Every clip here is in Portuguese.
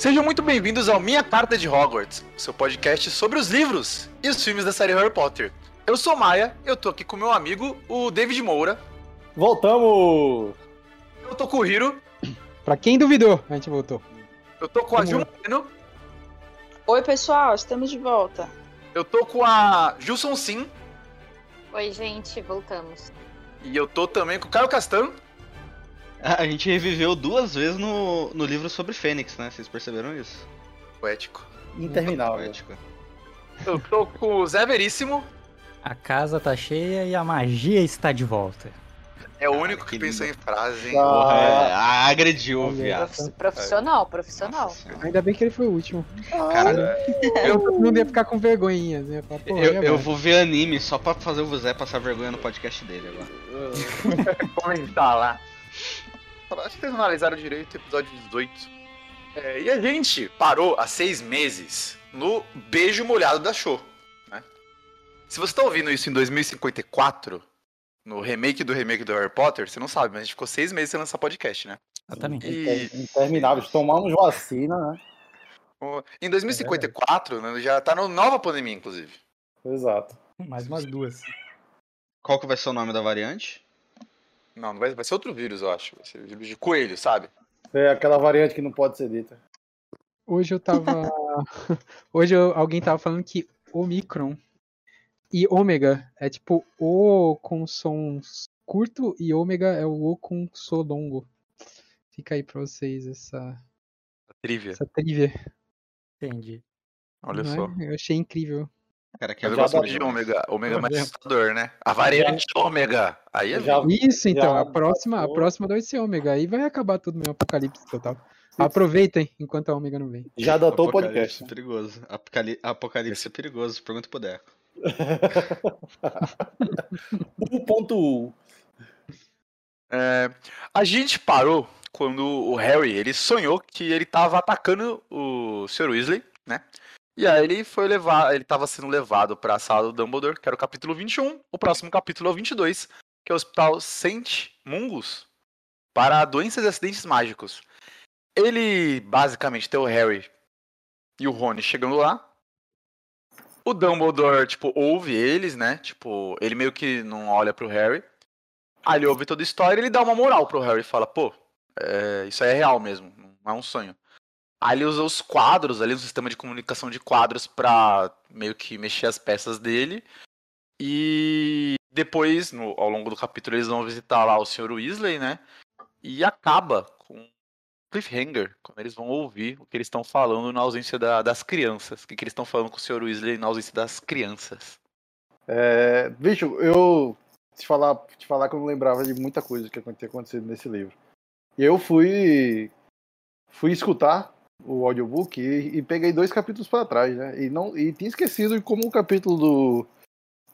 Sejam muito bem-vindos ao Minha Carta de Hogwarts, seu podcast sobre os livros e os filmes da série Harry Potter. Eu sou Maia, eu tô aqui com meu amigo, o David Moura. Voltamos! Eu tô com o Hiro. Pra quem duvidou, a gente voltou. Eu tô com a Ju Oi, pessoal, estamos de volta. Eu tô com a Gilson Sim. Oi, gente, voltamos. E eu tô também com o Caio Castan. A gente reviveu duas vezes no, no livro sobre Fênix, né? Vocês perceberam isso? Poético. Interminável. Poético. Eu tô com o Zé Veríssimo. A casa tá cheia e a magia está de volta. É o Cara, único que, que pensou em frase, hein? Ah, Porra, é, ah, agrediu, Olha, viado. Prof- profissional, profissional. Nossa. Ainda bem que ele foi o último. Caralho, Eu, todo mundo ia ficar com vergonhinha. Né? Falar, eu, eu vou ver anime só pra fazer o Zé passar vergonha no podcast dele agora. comentar lá. Acho que vocês não analisaram direito o episódio 18. É, e a gente parou há seis meses no beijo molhado da show. Né? Se você tá ouvindo isso em 2054, no remake do remake do Harry Potter, você não sabe, mas a gente ficou seis meses sem lançar podcast, né? Exatamente. E Intermináveis. Tomamos vacina, né? em 2054, né, já tá na nova pandemia, inclusive. Exato. Mais umas duas. Qual que vai ser o nome da variante? Não, não vai, vai ser outro vírus, eu acho. Vai ser vírus de coelho, sabe? É aquela variante que não pode ser dita. Hoje eu tava. Hoje eu- alguém tava falando que Omicron e Ômega é tipo O com som curto e Ômega é o O com som longo. Fica aí pra vocês essa, Trivia. essa trivia. Entendi. Olha não é? só. Eu achei incrível. Cara, que eu Já gosto de ômega. Ômega é mais Já- assustador, né? A variante ômega. Aí é Já- Isso, então. já A próxima, a próxima vai ser Ômega. Aí vai acabar tudo meu apocalipse total. Aproveitem enquanto a Ômega não vem. Já adotou o podcast. perigoso. Apocali- Apocalipse é perigoso. Pergunta pro Deco. 1.1. É, a gente parou quando o Harry ele sonhou que ele tava atacando o Sr. Weasley, né? E aí ele foi levar, ele tava sendo levado para a sala do Dumbledore, que era o capítulo 21. O próximo capítulo é o 22, que é o Hospital Saint Mungus para doenças e acidentes mágicos. Ele basicamente tem o Harry e o Rony chegando lá. O Dumbledore, tipo, ouve eles, né? Tipo, ele meio que não olha pro Harry. Aí ele ouve toda a história e ele dá uma moral pro Harry e fala, pô, é, isso aí é real mesmo, não é um sonho. Aí ele usa os quadros ali, um sistema de comunicação de quadros pra meio que mexer as peças dele. E depois, no- ao longo do capítulo, eles vão visitar lá o Sr. Weasley, né? E acaba com cliffhanger, quando eles vão ouvir o que eles estão falando na ausência da- das crianças. O que, que eles estão falando com o Sr. Weasley na ausência das crianças. É, bicho, eu te falar, te falar que eu não lembrava de muita coisa que tinha acontecido nesse livro. E eu fui fui escutar o audiobook e, e peguei dois capítulos para trás, né? E não e tinha esquecido como o capítulo do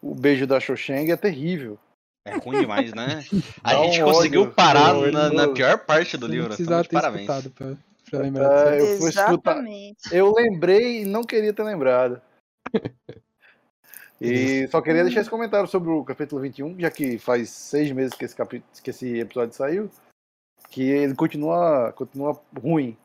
o beijo da Xoxeng é terrível. É ruim demais, né? A Dá gente conseguiu ódio. parar Pô, na, na eu- pior parte do livro. não Então, de parabéns. pra, pra lembrar É, eu fui escutar. Exatamente. Eu lembrei e não queria ter lembrado. E só queria deixar esse comentário sobre o capítulo 21, já que faz seis meses que esse, capi- que esse episódio saiu, que ele continua, continua ruim.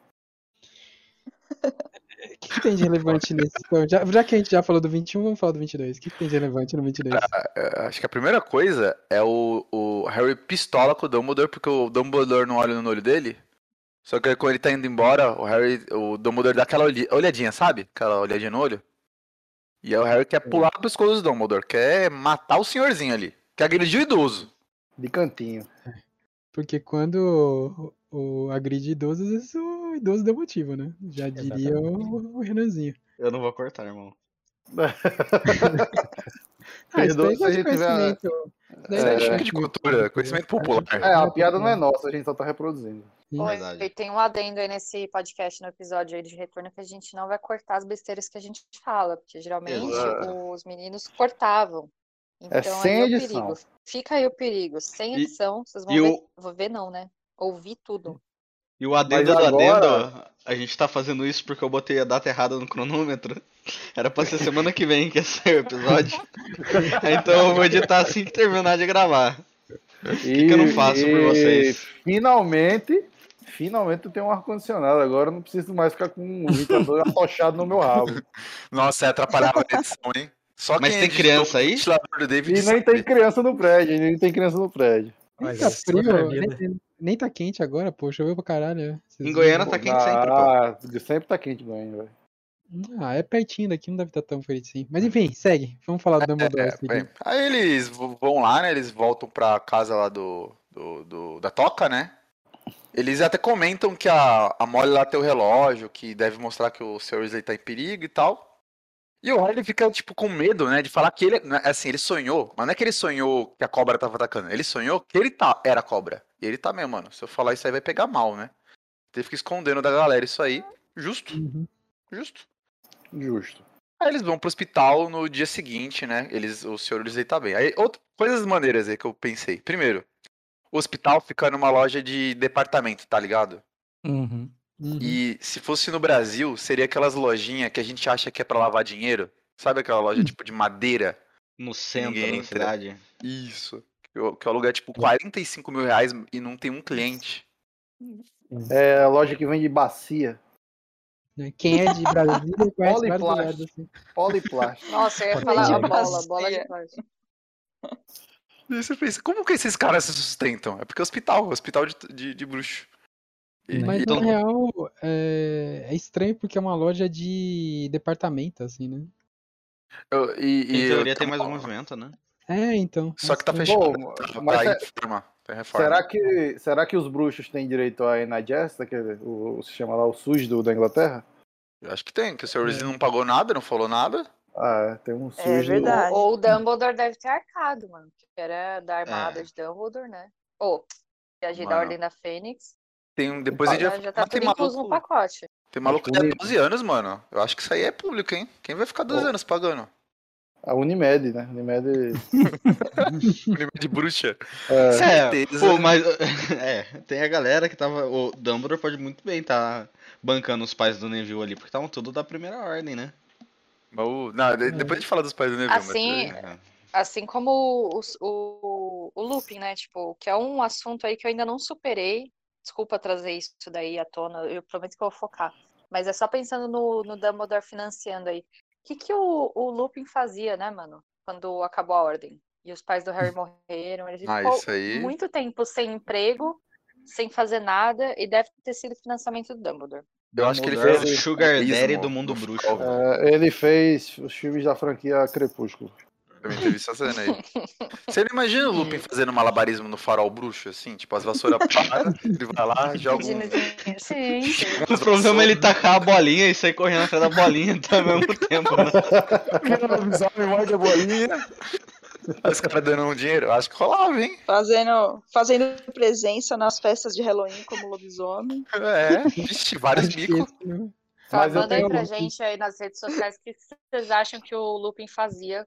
O que, que tem de relevante nesse? Então, já, já que a gente já falou do 21, vamos falar do 22. O que, que tem de relevante no 22? É, Acho que a primeira coisa é o, o Harry pistola com o Dumbledore, porque o Dumbledore não olha no olho dele. Só que aí quando ele tá indo embora, o Harry, o Dumbledore dá aquela olhadinha, sabe? Aquela olhadinha no olho. E aí o Harry quer pular pro pescoço do Dumbledore, quer matar o senhorzinho ali. Quer agredir o idoso. De cantinho. Porque quando o, o agride idosos, isso o idoso deu motivo, né? Já diria o, o Renanzinho. Eu não vou cortar, irmão. Ah, isso daí se a é de tiver- conhecimento. Isso daí É, é de choque de cultura, conhecimento popular. É, a piada não é nossa, a gente só tá reproduzindo. Oi, e tem um adendo aí nesse podcast, no episódio aí de retorno, que a gente não vai cortar as besteiras que a gente fala, porque geralmente Exato. os meninos cortavam. Então É sem aí é o edição. perigo. Fica aí o perigo. Sem E- edição, vocês vão e ver. o- Vou ver não, né? Ouvir tudo. E o adendo Mas do agora- adendo, a gente tá fazendo isso porque eu botei a data errada no cronômetro. Era pra ser semana que vem que ia sair o episódio. então eu vou editar assim que terminar de gravar. E, que eu não faço por vocês? Finalmente, Finalmente eu tenho um ar-condicionado. Agora eu não preciso mais ficar com um ventilador atochado no meu rabo. Nossa, é atrapalhava a edição, hein? Só Mas tem criança o aí? do E nem sabe. tem criança no prédio, nem tem criança no prédio. Isso é frio, nem, nem tá quente agora, pô. Choveu pra caralho. Vocês Em Goiânia viram? tá quente sempre, pô. Ah, sempre tá quente, Goiânia, velho. Ah, é pertinho daqui, não deve estar tão frio assim. Mas enfim, segue. Vamos falar do Dumbledore. É, bem, aí eles vão lá, né? Eles voltam pra casa lá do, do, do- da Toca, né? Eles até comentam que a, a Molly lá tem o relógio, que deve mostrar que o Sr. Weasley tá em perigo e tal. E o Harry fica, tipo, com medo, né? De falar que ele, né, assim, ele sonhou, mas não é que ele sonhou que a cobra tava atacando. Ele sonhou que ele tá, era a cobra. E ele tá mesmo, mano. Se eu falar isso aí vai pegar mal, né? Ele fica escondendo da galera isso aí. Justo, Uhum. justo. Justo. Aí eles vão pro hospital no dia seguinte, né? Eles, o senhor Weasley tá bem. Aí, outra, coisas maneiras aí que eu pensei. Primeiro, o hospital fica numa loja de departamento, tá ligado? Uhum. Uhum. E se fosse no Brasil, seria aquelas lojinhas que a gente acha que é pra lavar dinheiro. Sabe aquela loja tipo de madeira? No centro Ninguém da entra. cidade. Isso. Que o que o aluguel é tipo 45 mil reais e não tem um cliente. É a loja que vende bacia. Né? Quem é de Brasília conhece lugares assim. Poliplast. Nossa, eu ia falar a bola, bola de plástico. E você pensa, como que esses caras se sustentam? É porque é hospital, hospital de, de, de bruxo. E- Mas Então- na real é... é estranho porque é uma loja de departamento, assim, né? eu- e- Em e- teoria tem mais movimento, né? É, então. Só que tá estranho. fechado. Bom, tá, mas tá é- em reforma. Tá em reforma. Será que, será que os bruxos têm direito a NHS, aquele, o, o sistema lá, o SUS do, da Inglaterra? Eu acho que tem, que o Sr. Weasley não pagou nada, não falou nada. Ah, é, tem um SUS. É do- verdade. Ou o Dumbledore deve ter arcado, mano. Que era da armada É. de Dumbledore, né? Ou, viajei da Mano. Ordem da Fênix. Tem um, depois a gente Já, já tá mas tem incluso no maluco, pacote. tem maluco que que é 12 anos, mano. Eu acho que isso aí é público, hein? Quem vai ficar 12 Pô. anos pagando? A Unimed, né? Unimed. Anime de bruxa. É, É, certeza. pô, mas. É, tem a galera que tava. O Dumbledore pode muito bem tá bancando os pais do Neville ali, porque estavam tudo da primeira ordem, né? Mas o- não, de- depois a gente fala dos pais do Neville. mas Assim, aí- É. Assim como os- o, o, looping, né? Tipo, que é um assunto aí que eu ainda não superei. Desculpa trazer isso daí à tona, eu prometo que eu vou focar. Mas é só pensando no, no Dumbledore financiando aí. O que, que o, o Lupin fazia, né, mano? Quando acabou a ordem. E os pais do Harry morreram. Ele Ah, ficou aí. muito tempo sem emprego, sem fazer nada, e deve ter sido financiamento do Dumbledore. Eu acho que ele fez é o Sugar abismo Daddy do mundo bruxo. é, ele fez os filmes da franquia Crepúsculo. Também teve essa cena aí. Você não imagina o Lupin fazendo malabarismo no farol bruxo, assim? Tipo, as vassouras param, ele vai lá, joga um... Sim, sim. O problema é ele tacar a bolinha e sair correndo atrás da bolinha ao mesmo tempo, né? lobisomem morde a bolinha. Os caras dando um dinheiro. Acho que rolava, hein? Fazendo, fazendo presença nas festas de Halloween como lobisomem. É, vixe, vários esse, né? Eu manda aí pra gente aí nas redes sociais o que vocês acham que o Lupin fazia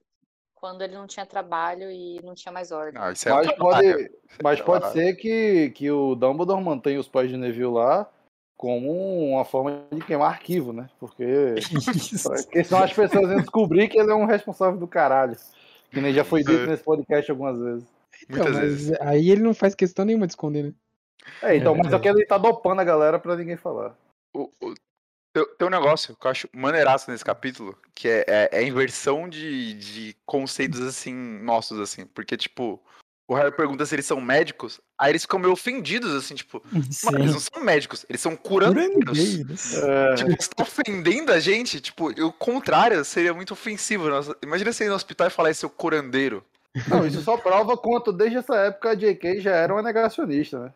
quando ele não tinha trabalho e não tinha mais ordem. Não, isso é Mas trabalho. pode, mas pode ser que, que o Dumbledore mantenha os pais de Neville lá como uma forma de queimar arquivo, né? Porque, porque senão as pessoas iam descobrir que ele é um responsável do caralho. Que nem já foi dito É. nesse podcast algumas vezes. Então, mas vezes. aí ele não faz questão nenhuma de esconder, né? É, então, É mas é que ele tá dopando a galera pra ninguém falar. O, o- tem, um negócio que eu acho maneiraço nesse capítulo, que é, é, é a inversão de, de conceitos, assim, nossos, assim. Porque, tipo, o Harry pergunta se eles são médicos, aí eles ficam meio ofendidos, assim, tipo, mano, eles não são médicos, eles são curandeiros. Curandeiros. É, Tipo, você tá ofendendo a gente, tipo, o contrário seria muito ofensivo. Nossa, imagina você ir no hospital e falar esse seu curandeiro. não, isso só prova quanto desde essa época a J.K. já era uma negacionista, né?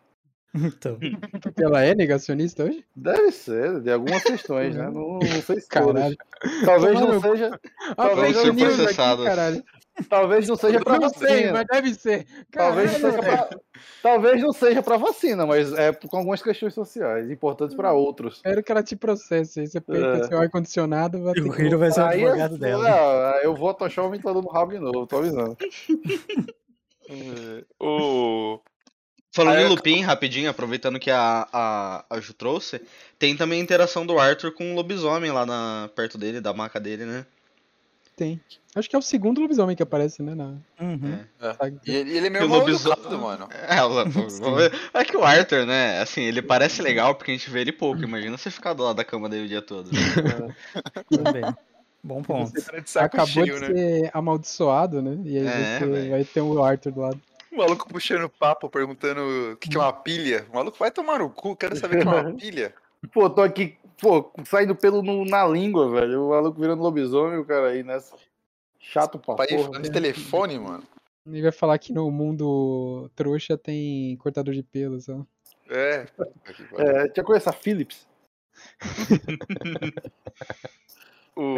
Então. Porque ela é negacionista hoje? Deve ser, de algumas questões, né? Não, não sei se todas. Caralho. Talvez não seja, Ah, Talvez news ser processado. Aqui, caralho. talvez não seja pra Não sei, vacina. mas deve ser. Talvez não, seja pra, talvez não seja pra vacina, mas é com algumas questões sociais, importantes pra outros. Espero que ela te processe. Aí você põe É. seu ar-condicionado, vai E ter o Hiro vai ser o Aí advogado é- dela. é, eu vou atochar o ventilador no rabo de novo, tô avisando. O. Falando Aí em eu- Lupin, rapidinho, aproveitando que a, a, a Ju trouxe, tem também a interação do Arthur com o lobisomem lá na, perto dele, da maca dele, né? tem. Acho que é o segundo lobisomem que aparece, né? Na Uhum. saga. E ele, ele é meio mal lobisomem- educado, mano. É, o- vamos ver. é que o Arthur, né? Assim, ele parece legal porque a gente vê ele pouco. Imagina você ficar do lado da cama dele o dia todo. Também. Bom ponto. Você tá de Acabou cheio, de né? ser amaldiçoado, né? E aí É, você velho. vai ter o Arthur do lado. O maluco puxando papo, perguntando o que, que é uma pilha. O maluco vai tomar no cu, quero saber o que é uma pilha. Pô, tô aqui, pô, saindo pelo no- na língua, velho. O maluco virando lobisomem, o cara aí nessa. Chato pra Pai porra. falando de telefone, mano. Ele vai falar que no mundo trouxa tem cortador de pelos, ó. É. É, tinha conhecido a Philips. O...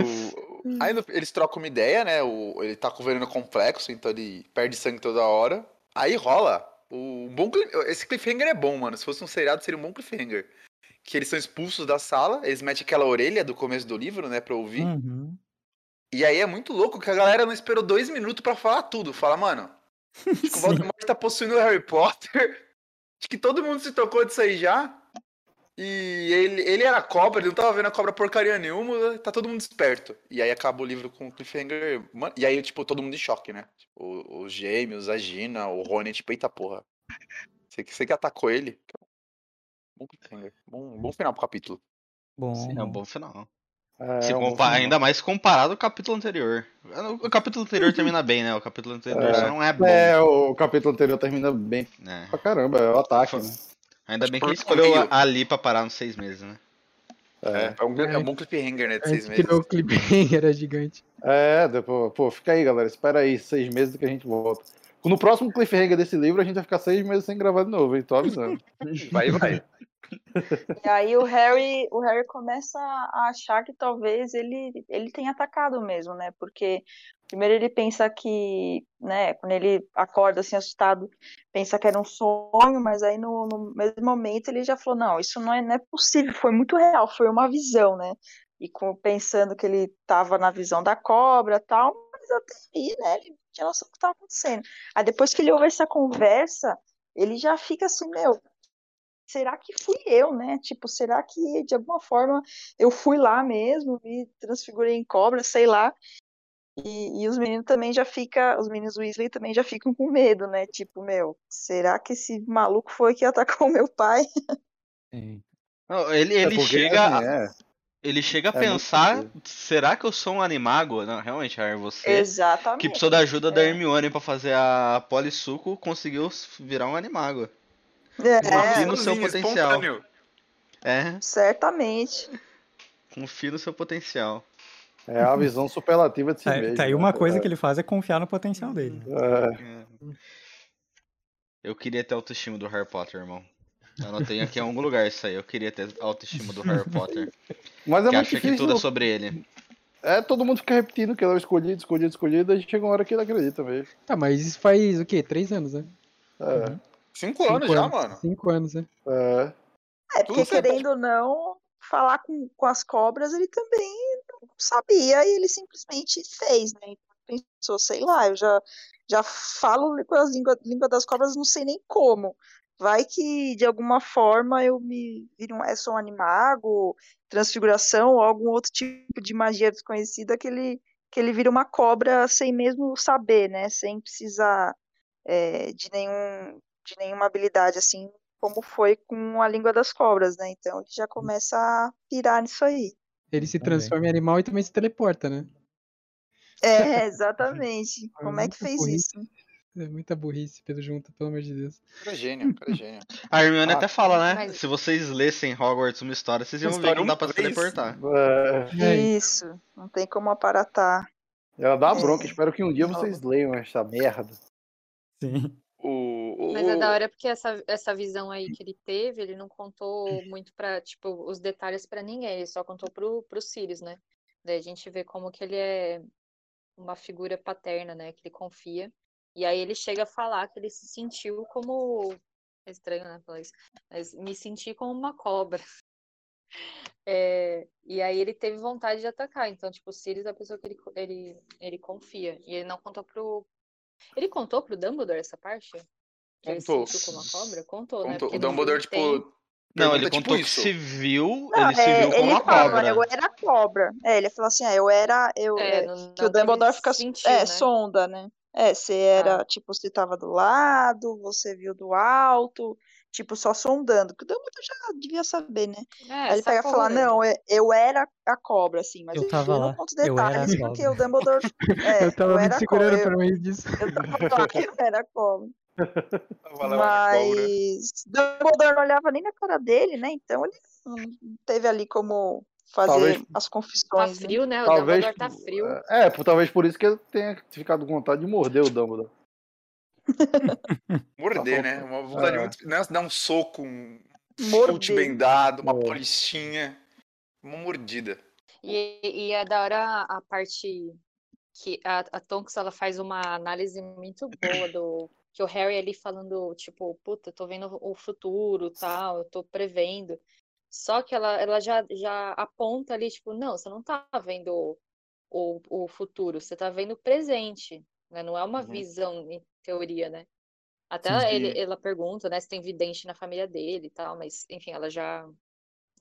Aí eles trocam uma ideia, né? O... Ele tá com o veneno complexo, então ele perde sangue toda hora. Aí rola. O bom Esse cliffhanger é bom, mano. Se fosse um seriado, seria um bom cliffhanger. Que eles são expulsos da sala, eles metem aquela orelha do começo do livro, né, pra ouvir. Uhum. E aí é muito louco que a galera não esperou dois minutos pra falar tudo. Fala, mano, o. Voldemort tá possuindo o Harry Potter. Acho que todo mundo se tocou disso aí já. E ele, ele era cobra, ele não tava vendo a cobra porcaria nenhuma, tá todo mundo esperto. E aí acaba o livro com o cliffhanger. Mano, e aí, tipo, todo mundo em choque, né? Tipo, os gêmeos, a Gina, o Rony, tipo, eita porra. Você, que- você que atacou ele. Bom cliffhanger. Bom, bom final pro capítulo. Bom. É um bom final. É, Se um compa- final. ainda mais comparado ao capítulo anterior. O capítulo anterior termina bem, né? O capítulo anterior É. só não é bom. É, o capítulo anterior termina bem né? pra caramba, é o ataque, né? Ainda bem que ele escolheu meio. ali pra parar nos seis meses, né? É, é, um, é um bom cliffhanger, né? De seis meses. que o cliffhanger era gigante. É, depois, pô, fica aí, galera. Espera aí, seis meses que a gente volta. No próximo cliffhanger desse livro, a gente vai ficar seis meses sem gravar de novo, hein? Tô avisando. Vai, vai. E aí o Harry, o Harry começa a achar que talvez ele, ele tenha atacado mesmo, né? Porque primeiro ele pensa que, né, quando ele acorda assim assustado, pensa que era um sonho, mas aí no, no mesmo momento ele já falou, não, isso não é, não é possível, foi muito real, foi uma visão, né? E com, pensando que ele estava na visão da cobra e tal, mas até aí, né, ele tinha noção do que estava acontecendo. Aí depois que ele ouve essa conversa, ele já fica assim, meu, será que fui eu, né? Tipo, será que de alguma forma eu fui lá mesmo, me transfigurei em cobra, sei lá. E, e os meninos também já ficam, os meninos Weasley também já ficam com medo, né? Tipo, meu, será que esse maluco foi que atacou meu pai? Sim. Não, Ele, É ele porque, chega, assim, é, ele chega a é pensar, será que eu sou um animago? Não, realmente, Harry, você Exatamente. que precisou da ajuda da É. Hermione pra fazer a Polissuco, conseguiu virar um animago. É, Confie no seu potencial. É, certamente. confie no seu potencial. é a visão superlativa de si Tá, mesmo. tá aí uma né? coisa que ele faz é confiar no potencial dele. É, É. Eu queria ter a autoestima do Harry Potter, irmão. Eu anotei aqui em algum lugar isso aí. Eu queria ter a autoestima do Harry Potter. mas é que muito acha que difícil. tudo é sobre ele. É, todo mundo fica repetindo que ele é o escolhido, escolhido, escolhido, aí chega uma hora que ele acredita mesmo. Tá, mas isso faz o quê? Três anos, né? É, Cinco anos Cinco já, mano. Cinco anos, né? é. É, porque querendo ou não, falar com, com as cobras ele também não sabia e ele simplesmente fez, né? Então, pensou, sei lá, eu já, já falo com as língua, língua das cobras, não sei nem como. Vai que de alguma forma eu me vire um, é só um animago, transfiguração ou algum outro tipo de magia desconhecida que ele, que ele vira uma cobra sem mesmo saber, né? Sem precisar é, de nenhum, de nenhuma habilidade assim como foi com a língua das cobras, né? Então ele já começa a pirar nisso aí. Ele se Também. transforma em animal e também se teleporta, né? É, exatamente. Como é que fez isso? É muita burrice, pelo junto, pelo amor de Deus. Cara é gênio, cara é gênio. A Hermione Ah, até fala, né? mas- Se vocês lessem Hogwarts uma história, vocês iam ver que não dá pra se teleportar. É, É, Isso. Não tem como aparatar. ela dá uma É. bronca, espero que um dia vocês leiam essa merda. Sim. O, o, Mas é da hora porque essa, essa visão aí que ele teve, ele não contou muito pra, tipo, os detalhes pra ninguém, ele só contou pro, pro Sirius, né? Daí a gente vê como que ele é uma figura paterna, né? Que ele confia. E aí ele chega a falar que ele se sentiu como. É estranho, né? Falar isso. Mas me senti como uma cobra. É, e aí ele teve vontade de atacar. Então, tipo, o Sirius é a pessoa que ele, ele, ele confia. E ele não contou pro. Ele contou pro Dumbledore essa parte? Que ele Contou. sentiu como uma cobra? Contou, né? Contou. Porque O Dumbledore, tipo, Não, ele Pergunta contou tipo que isso. se viu, Não, ele se é, viu como ele uma fala, cobra. eu era cobra. É, ele falou assim, é, eu era, eu, É, é, não- que não o Dumbledore fica, sentiu, é, né? sonda, né? É, você era, Ah. tipo, você tava do lado, você viu do alto, tipo, só sondando, que o Dumbledore já devia saber, né? É, Aí ele pega e fala, não, é- eu era a cobra, assim, mas Eu ele tava não lá, conta os eu era a detalhes, porque o Dumbledore, é, eu tava eu me era a segurando cobra, pra não disso. eu tava lá, eu era a cobra. Mas Dumbledore não olhava nem na cara dele, né? Então ele não teve ali como fazer Talvez- as Tá confissões. né? frio, né? O Talvez. Dumbledore tá frio. É, por- talvez por isso que ele tenha ficado com vontade de morder o Dumbledore. Morder, Tá né? Uma vontade É. muito. Né? Dar um soco, um Morder. chute bem dado, uma É. polichinha. Uma mordida. E, e é da hora a parte que a, a Tonks ela faz uma análise muito boa do que o Harry ali falando, tipo, puta, eu tô vendo o futuro, tal, eu tô prevendo. Só que ela, ela já, já aponta ali, tipo, não, você não tá vendo o, o futuro, você tá vendo o presente, né? Não é uma Uhum. visão em teoria, né? Até sim. ele, ela pergunta, né, se tem vidente na família dele e tal, mas enfim, ela já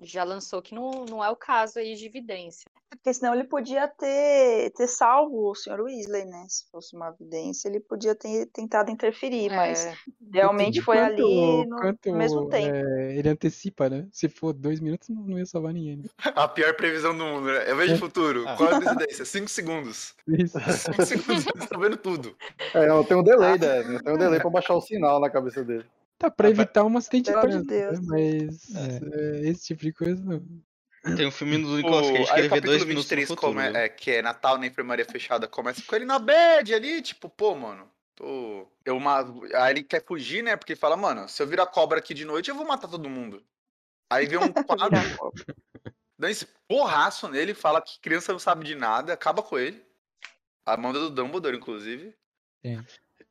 já lançou que não, não é o caso aí de evidência. Porque senão ele podia ter, ter salvo o Sr. Weasley, né? Se fosse uma evidência, ele podia ter tentado interferir, mas É, realmente foi Quanto- ali no, quanto, mesmo tempo. é, ele antecipa, né? Se for dois minutos, não, não ia salvar ninguém. Né? A pior previsão do mundo, né? Eu vejo o futuro. Ah. Qual é a decidência? 5 segundos. Isso. 5 segundos, tá vendo tudo. É, eu tenho um delay, né? Eu tenho um delay pra baixar o sinal na cabeça dele. Tá, pra evitar um acidente de Pelo de trânsito, né? Deus. Mas é, esse tipo de coisa não. Tem um filme do O, Nicolas Cage que aí ele vê dois capítulo minutos no 23, futuro. como é, viu? é, que é Natal na enfermaria fechada, começa com ele na bad ali, tipo, pô, mano, tô... Eu ma... Aí ele quer fugir, né, porque ele fala, mano, se eu virar cobra aqui de noite, eu vou matar todo mundo. Aí vem um quadro, dá esse porraço nele, fala que criança não sabe de nada, acaba com ele. A manda do Dumbledore, inclusive.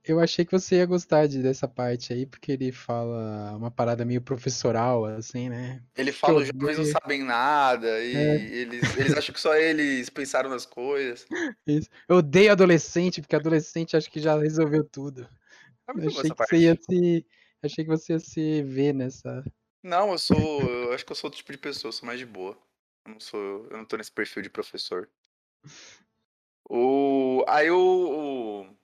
Eu achei que você ia gostar de, dessa parte aí, porque ele fala uma parada meio professoral, assim, né? Ele fala, eu os jovens não sabem nada, e É. eles, eles acham que só eles pensaram nas coisas. Isso. Eu odeio adolescente, porque adolescente acho que já resolveu tudo. É Eu boa achei que você ia se. Achei que você ia se ver nessa. Não, eu sou. Eu acho que eu sou outro tipo de pessoa, eu sou mais de boa. Eu não sou. Eu não tô nesse perfil de professor. O. Aí o. O,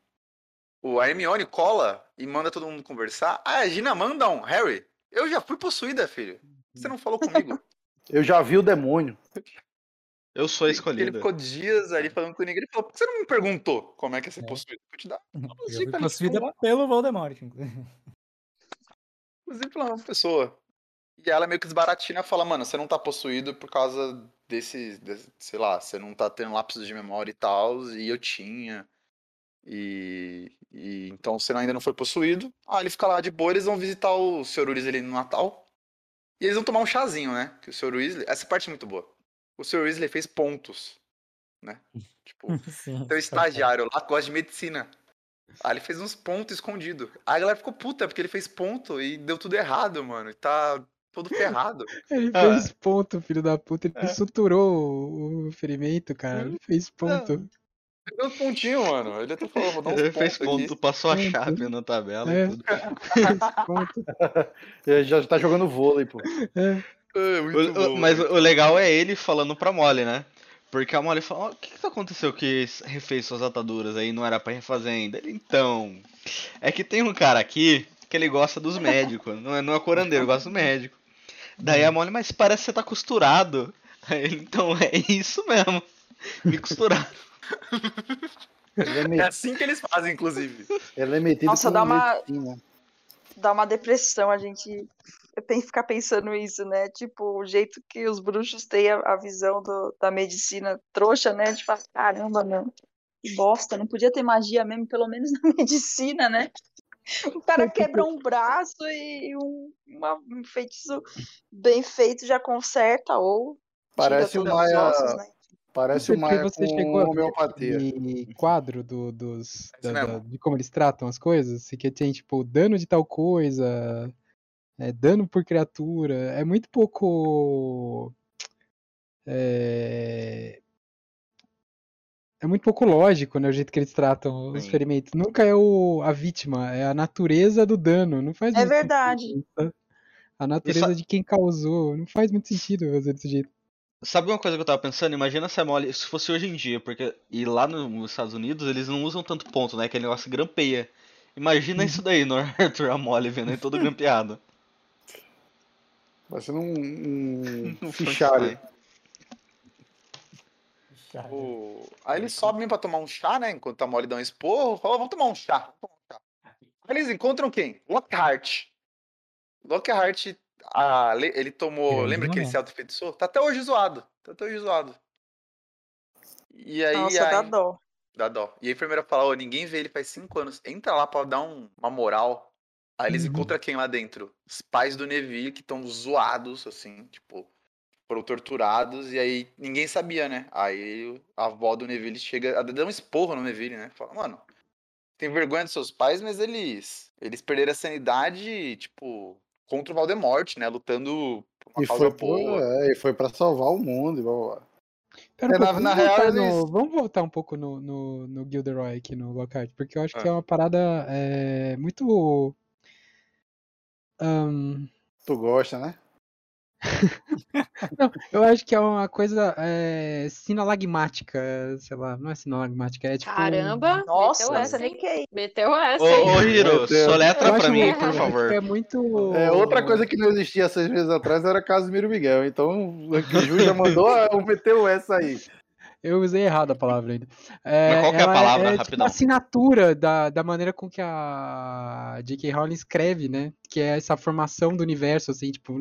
o a Hermione cola e manda todo mundo conversar. Ah, a Gina manda um. Harry, eu já fui possuída, filho. Você não falou comigo. Eu já vi o demônio. Eu sou a Ele escolhida. ficou dias ali falando com ninguém. Ele falou, por que você não me perguntou como é que é ser É. possuído? Vou te dar. Fui ali, possuída lá. pelo Voldemort. inclusive. Inclusive pela uma pessoa. E ela meio que desbaratina e fala, mano, você não tá possuído por causa desse, desse- sei lá, você não tá tendo lapsos de memória e tal, e eu tinha. E, e então você ainda não foi possuído. Ah, ele fica lá de boa, eles vão visitar o Sr. Weasley no Natal. E eles vão tomar um chazinho, né? Que o Sr. Weasley, essa parte é muito boa. O Sr. Weasley fez pontos, né? Tipo, tem um estagiário lá que gosta de medicina. Aí ele fez uns pontos escondidos. Aí a galera ficou puta, porque ele fez ponto e deu tudo errado, mano. E tá todo ferrado. Ele Ah. fez ponto, filho da puta. Ele É. suturou o, o ferimento, cara. Ele fez ponto. Ele deu uns pontinhos, mano. Ele até falou, vou dar uns Ele pontos fez ponto, aqui. passou a chave na tabela É. e tudo. Fez ponto. Ele já tá jogando vôlei, pô. É. É, muito O- o- bom, mas o legal é ele falando pra Molly, né? Porque a Molly fala, "Ó, o que que aconteceu que refez suas ataduras aí, não era pra refazer ainda? Ele, então, é que tem um cara aqui que ele gosta dos médicos, não é, não é curandeiro, gosta do médico. Daí a Molly, mas parece que você tá costurado. Aí ele, então, é isso mesmo, me costurar. Ele é, É me- assim que eles fazem, inclusive. ele é metido Nossa, dá uma- medicina. Dá uma depressão a gente tem que ficar pensando isso, né? Tipo, o jeito que os bruxos têm a, a visão do- da medicina trouxa, né? Tipo, ah, caramba, não. Que bosta, não podia ter magia mesmo, pelo menos na medicina, né? O cara quebra um braço e um, uma- um feitiço bem feito já conserta, ou Parece o Maia. ossos, né? Parece Maia você chegou homeopatia. aquele quadro do, dos, É da- da- de como eles tratam as coisas, que tem tipo dano de tal coisa, é, dano por criatura, é muito pouco é, é muito pouco lógico, né, o jeito que eles tratam os Sim. ferimentos. Nunca é o, a vítima, é a natureza do dano, não faz É muito verdade. sentido? A natureza Isso- de quem causou. Não faz muito sentido fazer desse jeito. Sabe uma coisa que eu tava pensando? Imagina se a Molly, se fosse hoje em dia, porque e lá no- nos Estados Unidos eles não usam tanto ponto, né? Aquele negócio grampeia. Imagina isso daí no Arthur a Molly vendo aí todo grampeado. Vai ser um, um fichário. O- Aí eles sobem pra tomar um chá, né? Enquanto a Molly dá um esporro, fala, vamos tomar um chá. vamos tomar um chá." Aí eles encontram quem? Lockhart. Lockhart, ah, le- ele tomou. Grande lembra que ele nome. se auto-enfeitiçou? Tá até hoje zoado. Tá até hoje zoado. E aí. Nossa, a- dá dó. Dá dó. E a enfermeira fala, ô, ninguém vê ele faz cinco anos. Entra lá pra dar um- uma moral. Aí eles Uhum. encontram quem lá dentro? Os pais do Neville, que estão zoados, assim, tipo, foram torturados, e aí ninguém sabia, né? Aí a avó do Neville chega, dar um esporro no Neville, né? Fala, mano, tem vergonha dos seus pais, mas eles eles perderam a sanidade, tipo, contra o Voldemort, né? Lutando por uma E causa foi, boa. é, e foi pra salvar o mundo. e blá, blá, blá. Pera um É, na- pouco, na vamos, real, voltar no, eles- vamos voltar um pouco no, no, no Gilderoy aqui no Lockhart, porque eu acho que Ah. é uma parada é, muito. ahn, Tu gosta, né? não, eu acho que é uma coisa é, sinalagmática, sei lá, não é sinalagmática, é tipo. Caramba! Nossa, meteu essa nem que é Meteu essa, Ô, hein? ô Hiro, soletra pra mim, por favor. é muito. É, outra coisa que não existia seis meses atrás era Casimiro Miguel. Então, o Ju já mandou, ah, meteu essa aí. Eu usei errado a palavra ainda. É, Mas qual que é a ela palavra, É, tipo a assinatura da, da maneira com que a J.K. Rowling escreve, né? Que é essa formação do universo, assim, tipo,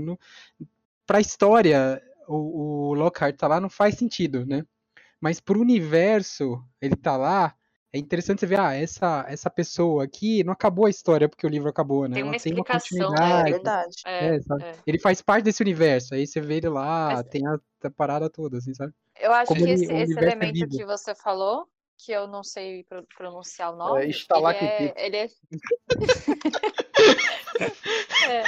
no, pra história, o, o Lockhart tá lá não faz sentido, né? Mas pro universo, ele tá lá, é interessante você ver, ah, essa, essa pessoa aqui não acabou a história porque o livro acabou, né? Tem Ela uma tem uma explicação, né? É continuidade. verdade. É, É, sabe? é. Ele faz parte desse universo, aí você vê ele lá, Mas- tem a, a parada toda, assim, sabe? Eu acho Como que ele- esse, esse universo é elemento que você falou, que eu não sei pro- pronunciar o nome, ele estalactite. é, ele é... É, é, é,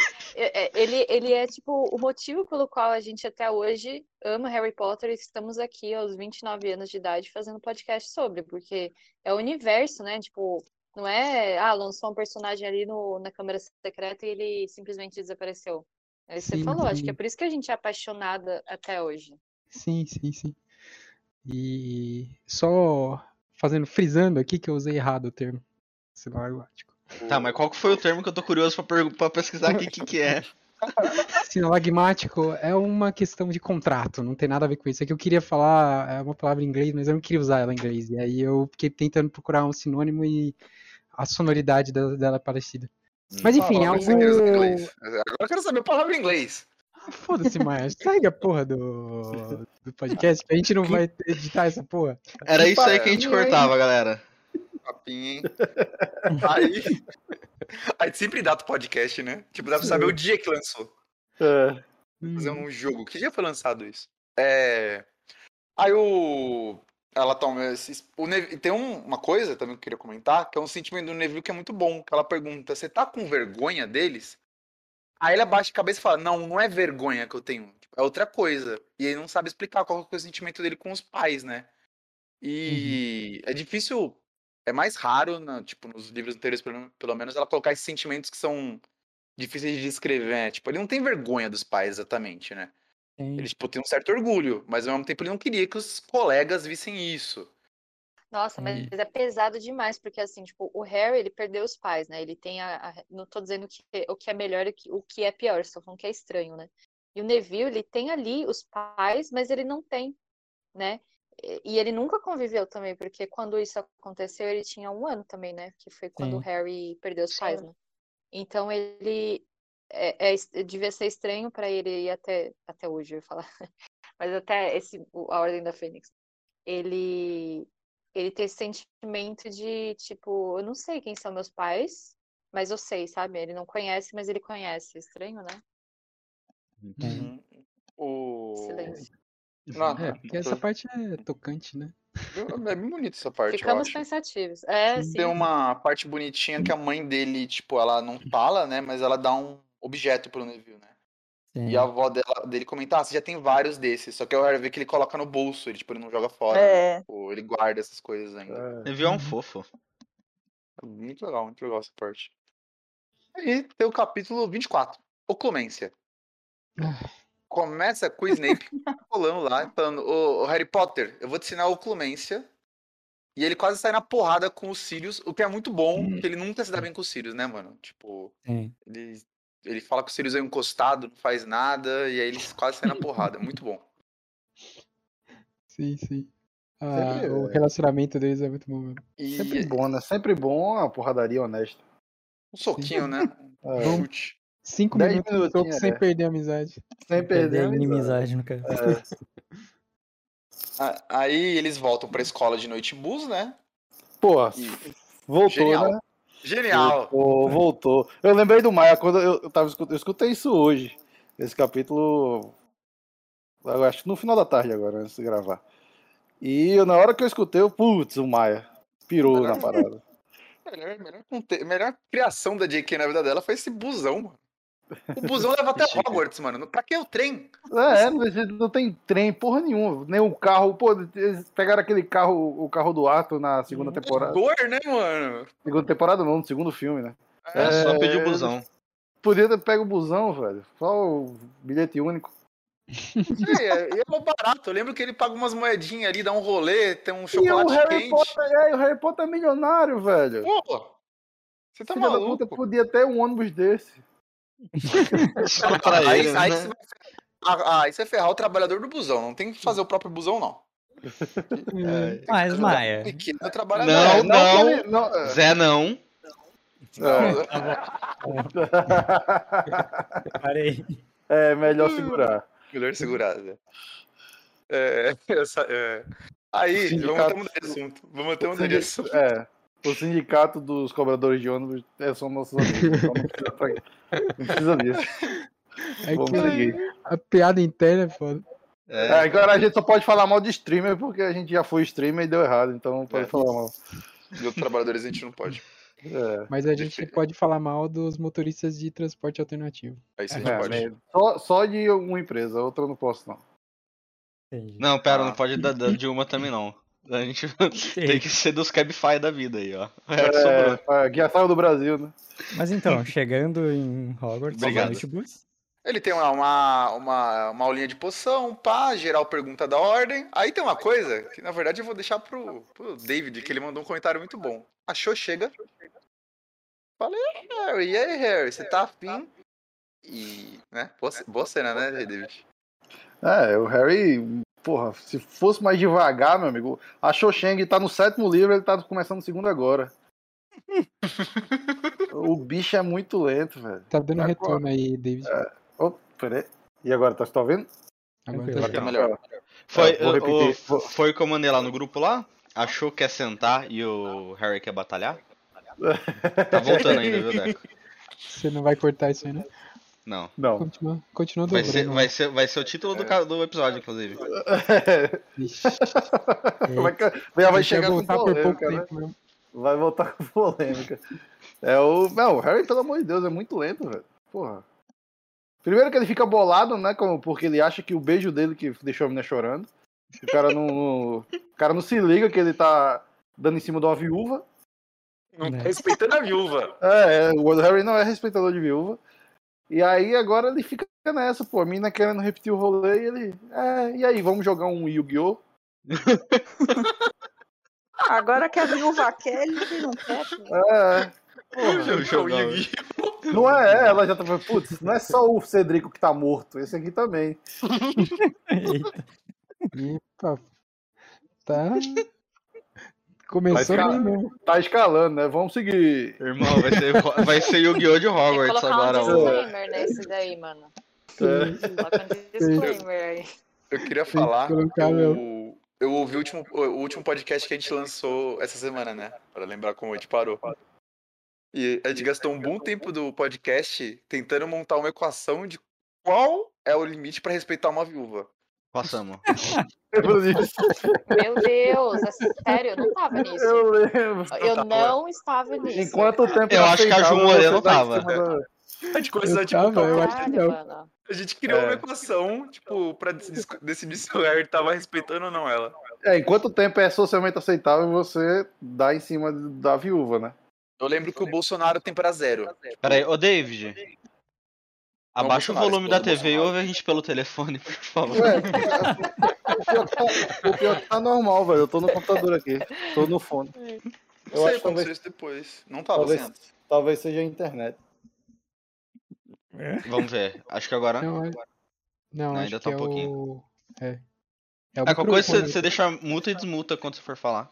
ele, ele é tipo o motivo pelo qual a gente até hoje ama Harry Potter e estamos aqui aos 29 anos de idade fazendo podcast sobre, porque é o universo, né? Tipo, não é, ah, lançou um personagem ali no, na Câmara Secreta e ele simplesmente desapareceu. Aí você Sim, falou, acho que é por isso que a gente é apaixonada até hoje. Sim, sim, sim. E só fazendo, frisando aqui que eu usei errado o termo. Sinalagmático. Tá, mas qual que foi o termo que eu tô curioso pra pesquisar aqui o que, que é? Sinalagmático é uma questão de contrato, não tem nada a ver com isso. É que eu queria falar é uma palavra em inglês, mas eu não queria usar ela em inglês. E aí eu fiquei tentando procurar um sinônimo e a sonoridade dela, dela é parecida. Mas enfim, é Fala, algo. Agora eu quero saber a palavra em inglês. Ah, Foda-se, Maia. Segue a porra do, do podcast, que a gente não vai editar essa porra. Era isso aí que a gente cortava, galera. Papinho, hein? Aí. Aí sempre data o podcast, né? Tipo, dá pra saber o dia que lançou. É. Fazer Uhum. um jogo. Que dia foi lançado isso? É. Aí o. Ela toma esses. O Neville... Tem um- uma coisa também que eu queria comentar, que é um sentimento do Neville que é muito bom. Que ela pergunta: você tá com vergonha deles? Aí ele abaixa a cabeça e fala: Não, não é vergonha que eu tenho. Tipo, É outra coisa. E ele não sabe explicar qual é o sentimento dele com os pais, né? E é difícil. É mais raro, na- tipo, nos livros anteriores, pelo, pelo menos, ela colocar esses sentimentos que são difíceis de descrever. né? Tipo, ele não tem vergonha dos pais exatamente, né? Tem- Ele, tipo, tem um certo orgulho, mas ao mesmo tempo ele não queria que os colegas vissem isso. Nossa, mas E- é pesado demais, porque assim, tipo, o Harry, ele perdeu os pais, né? Ele tem a, a- não tô dizendo que, o que é melhor e o que, o que é pior, só falando que é estranho, né? E o Neville, ele tem ali os pais, mas ele não tem, né? E- ele nunca conviveu também, porque quando isso aconteceu, ele tinha um ano também, né? Que foi quando o Sim. Harry perdeu os pais, né? Então ele é, é devia ser estranho para ele ir até até hoje, eu ia falar. Mas até esse o- a Ordem da Fênix. Ele ele tem esse sentimento de tipo, eu não sei quem são meus pais, mas eu sei, sabe? Ele não conhece, mas ele conhece. Estranho, né? Uhum. O... Silêncio. É, porque essa parte é tocante, né? É bem bonita essa parte, eu Ficamos pensativos. É, sim. Tem uma parte bonitinha que a mãe dele, tipo, ela não fala, né? Mas ela dá um objeto pro Neville, né? Tem. E a avó dela, dele comenta, ah, você já tem vários desses. Só que o Harry vê que ele coloca no bolso, ele, tipo, ele não joga fora. né? É, Tipo, ele guarda essas coisas ainda. É. Neville é um fofo. Muito legal, muito legal essa parte. Aí tem o capítulo 24. oclumência. Ah. Começa com o Snape rolando lá, falando, ô, ô, Harry Potter, eu vou te ensinar a oclumência. E ele quase sai na porrada com os Sirius, o que é muito bom, porque ele nunca se dá bem com os Sirius, né, mano? Tipo, Sim. ele, ele fala que o Sirius é encostado, não faz nada, e aí eles quase saem na porrada. Muito bom. Sim, sim. Ah, Sempre o é. relacionamento deles é muito bom mesmo. E Sempre bom, né? Sempre bom a porradaria honesta. um soquinho, né? Um É, chute. Cinco Dez minutos soco sem é. perder a amizade. sem Perder perder a inimizade no caso. Ah, Aí eles voltam pra escola de noite bus, né? Porra, E voltou, Genial. né? Genial! Voltou, voltou. Eu lembrei do Maia quando eu, eu, tava, eu escutei isso hoje. Esse capítulo. Eu acho que no final da tarde agora, antes de gravar. E eu, na hora que eu escutei, eu, putz, o Maia. Pirou na parada. Melhor, melhor, conte- melhor criação da JK na vida dela foi esse busão, mano. O busão leva até. Hogwarts, mano. Pra que o trem? É, não, não tem trem, porra nenhuma. Nem o carro. Pô, eles pegaram aquele carro, o carro do Arthur na segunda temporada. Dor, né, mano? Segunda temporada não, no segundo filme, né? É, só É, pedir o busão. Podia ter pego o busão, velho. Só o bilhete único. É, é mó barato. Eu lembro que ele paga umas moedinhas ali, dá um rolê, tem um E o chocolate Harry quente. Potter, é, o Harry Potter é milionário, velho. Pô, você tá Filha da maluco? puta podia ter um ônibus desse. Aí, ele, aí né? você vai ferrar- ah, aí você vai ferrar o trabalhador do busão. Não tem que fazer o próprio busão, não. É. Mas, Maia, Pequeno trabalhador. Não, não. ele- não, é, Zé não. parei. é melhor segurar. Melhor segurada. É, essa- é. Aí, vamos até mudar de assunto. Vamos até mudar de assunto. É. O sindicato dos cobradores de ônibus é, são nossos amigos. Então não precisa, pra- não precisa disso. É Vamos que seguir. a piada interna é foda. É, É, agora a gente só pode falar mal de streamer porque a gente já foi streamer e deu errado, então pode É. falar mal. De outros trabalhadores a gente não pode. É. Mas a gente pode falar mal dos motoristas de transporte alternativo. Aí sim a gente É, pode. só, só de uma empresa, outra eu não posso não. Entendi. Não, pera, Ah. não pode dar dar de uma também não. A gente tem que ser dos Cabify da vida aí, ó. É. É, saiu do Brasil, né? Mas então, chegando em Hogwarts, Obrigado. Ele tem uma, uma, uma, uma aulinha de poção, pá, geral pergunta da ordem. Aí tem uma coisa que, na verdade, eu vou deixar pro, pro David, que ele mandou um comentário muito bom. Achou, chega. Falei, Harry, e aí, Harry, você tá afim? E, né, boa, boa cena, né, David? É, o Harry, porra, se fosse mais devagar, meu amigo, a Xoxeng tá no sétimo livro, ele tá começando o segundo agora. o bicho é muito lento, velho. Tá dando Agora- retorno aí, David. Oh, peraí. E agora, tá, tá ouvindo? Agora tá Tá melhor. Foi, É, vou o- foi o que eu mandei lá no grupo lá? Achou que é sentar e o Harry quer batalhar? Tá voltando ainda, viu, Deco? Você não vai cortar isso aí, né? Não. Não. Continua, continua Vai ser, vai, ser, vai ser o título do, ca- do episódio, inclusive. Vixe, Vai, vai chegar com voltar por pouco polêmica, né? tempo mesmo. Vai voltar com polêmica. É o. Não, o Harry, pelo amor de Deus, é muito lento, velho. Porra. Primeiro que ele fica bolado, né? Porque ele acha que o beijo dele que deixou a menina chorando. O cara não, o cara não se liga que ele tá dando em cima de uma viúva. Não Né. tá respeitando a viúva. É, é, o Harry não é respeitador de viúva. E aí agora ele fica nessa, pô. A mina querendo repetir o rolê e ele. É, e aí, vamos jogar um Yu-Gi-Oh! Agora que a viúva quer, ele não quer. pô. É. Porra. Jogar. Não é, ela já tá falando, putz, não é só o Cedrico que tá morto, esse aqui também. Eita. Epa. Tá. Começou bem mesmo. Tá escalando, né? Vamos seguir. Irmão, vai ser, vai ser Yu-Gi-Oh! de Tem Hogwarts colocar agora. um ó. disclaimer nesse daí, mano. É. Coloca um disclaimer aí. Eu queria que falar. colocar, Eu, eu ouvi o último, o último podcast que a gente lançou essa semana, né? Pra lembrar como a gente parou. E a gente gastou um bom tempo do podcast tentando montar uma equação de qual é o limite pra respeitar uma viúva. Passamos. Meu Deus, é sério, eu não tava nisso. Eu lembro. Eu não estava nisso. Em quanto tempo Eu acho que a Ju em tava. A gente começou a tipo, tava, eu acho que não. a gente criou É. uma equação, tipo, pra decidir se o Harry tava respeitando ou não ela. É, em quanto tempo é socialmente aceitável você dar em cima da viúva, né? Eu lembro que o Bolsonaro tem pra zero. Pera aí, ô David. Abaixa o volume da TV e ouve a gente pelo telefone, por favor. Ué, o pior, tá, o pior que tá normal, velho. Eu tô no computador aqui. Tô no fone. Não Eu sei, acho que aconteceu talvez, isso depois. Não tava talvez, antes. talvez seja a internet. Vamos ver. Acho que agora. Não, é- não, Não, acho ainda que tá um é pouquinho. o. É. É É, qualquer coisa você, você deixa muta e desmuta quando você for falar.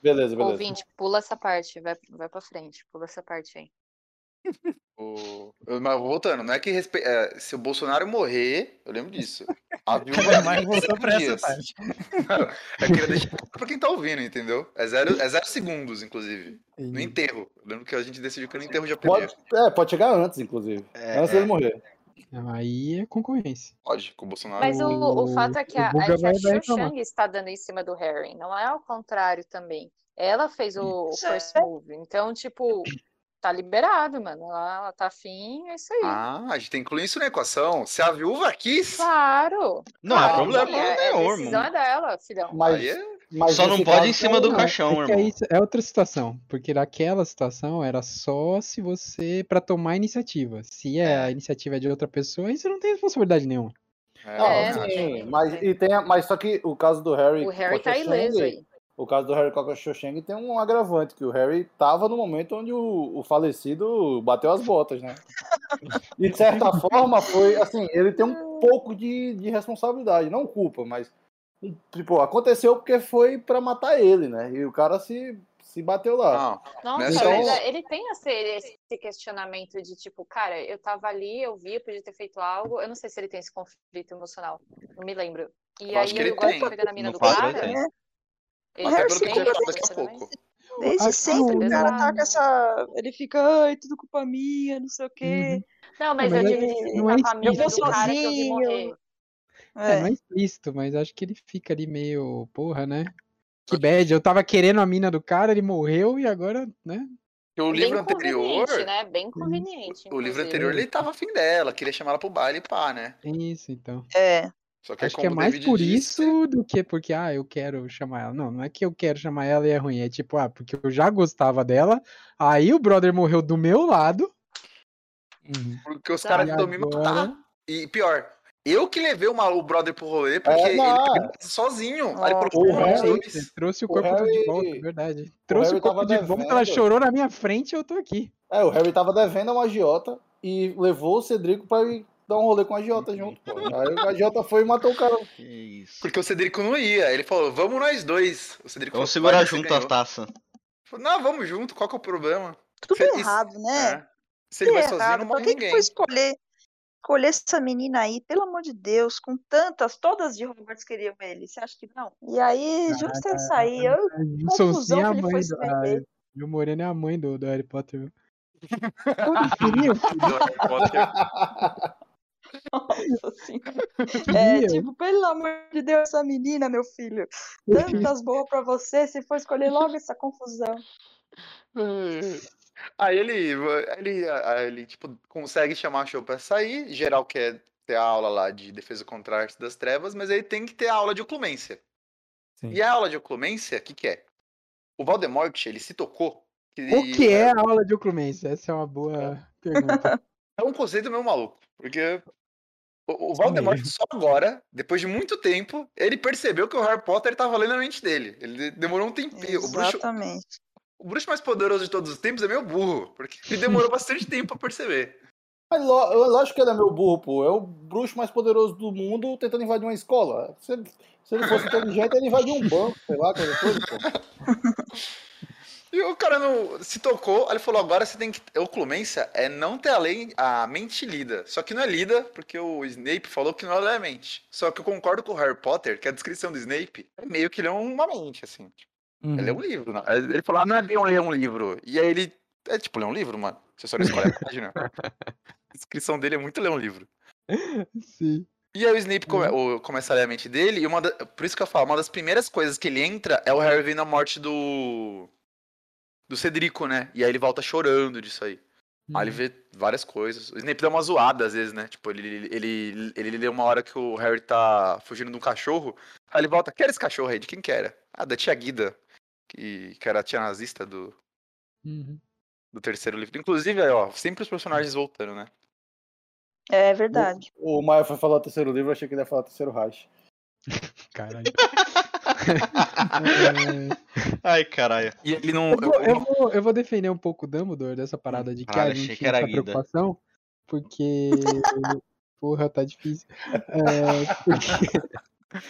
Beleza, beleza. Ouvinte, pula essa parte, vai, vai pra frente, pula essa parte aí. O... Mas voltando, não é que respe... é, se o Bolsonaro morrer, eu lembro disso. A viúva tem voltou pra essa dias. parte. Eu queria deixar pra quem tá ouvindo, entendeu? É zero, é zero segundos, inclusive. No enterro. Eu lembro que a gente decidiu que no enterro já podia. Pode, é, pode chegar antes, inclusive. É, antes é. dele morrer. Não, aí é concorrência. Pode, com o Bolsonaro. Mas o, o O- fato é que a, é a. Cho-Chang está dando em cima do Harry, não é ao contrário também. Ela fez o, o first move, então, tipo, tá liberado, mano. Ela, ela tá afim, é isso aí. Ah, a gente tem que incluir isso na equação. Se a viúva quis, Claro! Não, claro, é problema é, nenhum, a decisão irmão. é dela, filhão. Mas, aí é... mas Só não pode em cima do caixão, é que irmão. aí é outra situação, porque naquela situação era só se você pra tomar a iniciativa. Se é, a iniciativa é de outra pessoa, aí você não tem responsabilidade nenhuma. é, Não, É, sim, mas, e tem, mas só que o caso do Harry. O Harry tá ileso aí. O caso do Harry com a Cho-Chang tem um agravante, que o Harry tava no momento onde o, o falecido bateu as botas, né? E de certa forma foi, assim, ele tem um pouco de, de responsabilidade, não culpa, mas tipo, aconteceu porque foi pra matar ele, né? E o cara se, se bateu lá. Não, Nossa, é, ele tem esse, esse questionamento de tipo, cara, eu tava ali, eu vi, eu podia ter feito algo. Eu não sei se ele tem esse conflito emocional, não me lembro. E Eu acho aí que ele gosta tem. de pegar na mina No do cara. ele tem. Ele até Harry pelo que a tem gente vai esse falar daqui a pouco. Desde Acho sempre que o cara tá com essa. Ele fica, ai, tudo culpa minha, não sei o quê. Não, mas, mas eu é- digo que não é tava a mina Eu vou do cara que eu vi sozinho. É, É. não é explícito, mas acho que ele fica ali meio, porra, né? Que bad, eu tava querendo a mina do cara, ele morreu e agora, né? Porque o Bem livro anterior, conveniente, né? Bem conveniente. o livro inclusive. anterior ele tava afim dela, queria chamar ela pro baile e pá, né? É isso, então. É. Só que Acho como que é o mais David por disse, isso do que porque, ah, eu quero chamar ela. Não, não é que eu quero chamar ela e é ruim. É tipo, ah, porque eu já gostava dela. Aí o brother morreu do meu lado. Porque os Tá. caras E tentam me matar. E pior, eu que levei o, mal- o brother pro rolê porque É, ele pegou sozinho. Aí ele colocou o Harry- dois. Trouxe o o corpo de Harry- volta, é verdade. Trouxe o, Harry corpo de volta, ela devendo. chorou na minha frente e eu tô aqui. É, o Harry tava devendo a uma agiota e levou o Cedrico pra ir dar um rolê com a agiota junto, pô. Aí o agiota foi e matou o cara. Que isso. Porque o Cedrico não ia. Ele falou, vamos nós dois. O Cedrico Vamos falou, segurar "Vai, você junto a ganhou." taça. Falou, Não, vamos junto, qual que é o problema? Tudo Se- isso- errado, né? É. Se ele vai sozinho, não Por morre que, que ninguém. foi escolher, escolher essa menina aí? Pelo amor de Deus, com tantas, todas de Hogwarts queriam ele. Você acha que não? E aí, justo isso aí. Eu, A Gilson confusão sim é que a ele mãe foi do. se A meter. Gil Moreno é a mãe do, do Harry Potter. viu? Queriam, Do Harry Potter. Nossa senhora. É, tipo, pelo amor de Deus, essa menina, meu filho. Tantas boas pra você, se for escolher logo essa confusão. Aí ele, ele, ele tipo, consegue chamar a show pra sair. Geral quer ter a aula lá de defesa contra a arte das trevas, mas aí tem que ter a aula de oclumência. Sim. E a aula de oclumência, o que, que é? O Voldemort, ele se tocou. Que O que é a aula de oclumência? Essa é uma boa pergunta. É um conceito meio maluco. Porque o. Voldemort só agora, depois de muito tempo, ele percebeu que o Harry Potter tava lendo a mente dele. Ele demorou um tempinho. O bruxo, Exatamente. o bruxo mais poderoso de todos os tempos é meio burro, porque ele demorou bastante tempo pra perceber. Mas acho que ele é meu burro, pô. É o bruxo mais poderoso do mundo tentando invadir uma escola. Se, se ele fosse inteligente, ele invadia um banco, sei lá, qualquer coisa, pô. E o cara não se tocou, aí ele falou: agora você tem que. Oclumência é não ter a, lei, a mente lida. Só que não é lida, porque o Snape falou que não é a mente. Só que eu concordo com o Harry Potter que a descrição do Snape é meio que ele é uma mente, assim. Ele é um livro. Não. Ele falou: ah, não é bem ler um livro. E aí ele. É tipo ler um livro, mano. Você só não escolhe a página. A descrição dele é muito ler um livro. Sim. E aí o Snape come- o- começa a ler a mente dele, e uma da- por isso que eu falo, uma das primeiras coisas que ele entra é o Harry vendo a morte do. Do Cedrico, né? E aí ele volta chorando disso aí. Aí ele vê várias coisas. O Snape dá uma zoada às vezes, né? Tipo, ele, ele, ele, lê uma hora que o Harry tá fugindo de um cachorro. Aí ele volta, quer esse cachorro aí? De quem que era? Ah, da tia Guida. Que, que era a tia nazista do, Uhum. do terceiro livro. Inclusive, aí, ó, sempre os personagens voltando, né? É verdade. O Maia foi falar o terceiro livro, eu achei que ele ia falar o terceiro Reich. Caralho. Ai, caralho. E ele não. eu, vou, eu, vou, eu vou defender um pouco o Dumbledore dessa parada de que Caralho, a gente essa Guida. preocupação, porque. Porra, tá difícil. É, porque